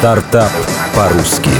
Стартап по-русски.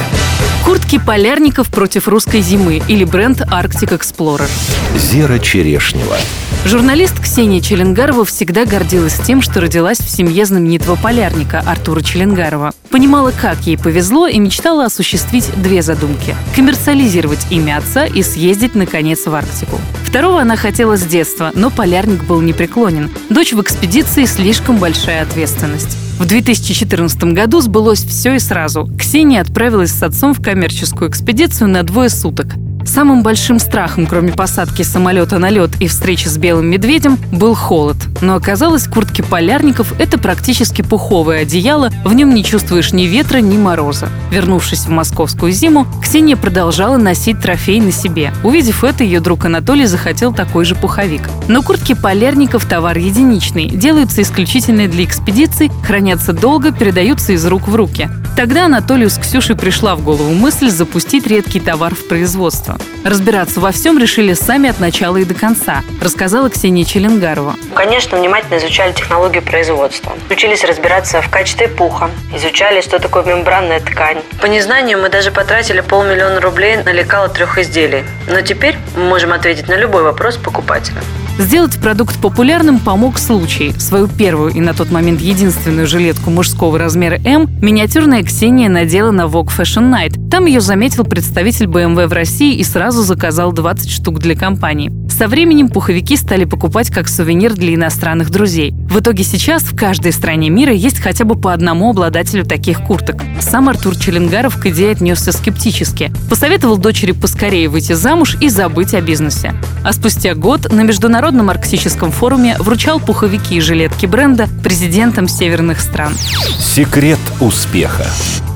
Куртки полярников против русской зимы или бренд Arctic Explorer. Зера Черешнева. Журналист Ксения Челенгарова всегда гордилась тем, что родилась в семье знаменитого полярника Артура Челенгарова. Понимала, как ей повезло и мечтала осуществить две задумки – коммерциализировать имя отца и съездить, наконец, в Арктику. Второго она хотела с детства, но полярник был непреклонен. Дочь в экспедиции – слишком большая ответственность. В 2014 году сбылось все и сразу. Ксения отправилась с отцом в коммерческую экспедицию на двое суток. Самым большим страхом, кроме посадки самолета на лед и встречи с белым медведем, был холод. Но оказалось, куртки полярников – это практически пуховое одеяло, в нем не чувствуешь ни ветра, ни мороза. Вернувшись в московскую зиму, Ксения продолжала носить трофей на себе. Увидев это, ее друг Анатолий захотел такой же пуховик. Но куртки полярников – товар единичный, делаются исключительно для экспедиций, хранятся долго, передаются из рук в руки. Тогда Анатолию с Ксюшей пришла в голову мысль запустить редкий товар в производство. Разбираться во всем решили сами от начала и до конца, рассказала Ксения Челенгарова. Конечно, внимательно изучали технологию производства. Учились разбираться в качестве пуха, изучали, что такое мембранная ткань. По незнанию мы даже потратили полмиллиона рублей на лекало трех изделий. Но теперь мы можем ответить на любой вопрос покупателя. Сделать продукт популярным помог случай. Свою первую и на тот момент единственную жилетку мужского размера М миниатюрная Ксения надела на Vogue Fashion Night. Там ее заметил представитель BMW в России и сразу заказал 20 штук для компании. Со временем пуховики стали покупать как сувенир для иностранных друзей. В итоге сейчас в каждой стране мира есть хотя бы по одному обладателю таких курток. Сам Артур Челенгаров к идее отнесся скептически. Посоветовал дочери поскорее выйти замуж и забыть о бизнесе. А спустя год на Международном арктическом форуме вручал пуховики и жилетки бренда президентам северных стран. Секрет успеха.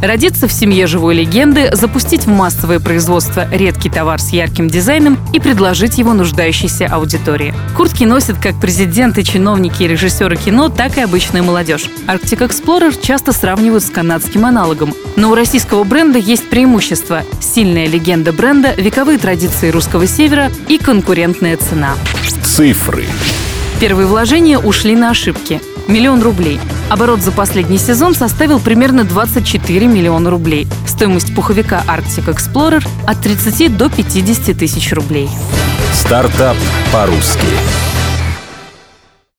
Родиться в семье живой легенды, запустить в массовое производство редкий товар с ярким дизайном и предложить его нуждающейся аудитории. Куртки носят как президенты, чиновники и режиссеры кино, так и обычная молодежь. Arctic Explorer часто сравнивают с канадским аналогом. Но у российского бренда есть преимущество – сильная легенда бренда, вековые традиции русского севера и конкурентная цена. Цифры. Первые вложения ушли на ошибки – миллион рублей. Оборот за последний сезон составил примерно 24 миллиона рублей. Стоимость пуховика Arctic Explorer от 30 до 50 тысяч рублей. Стартап по-русски.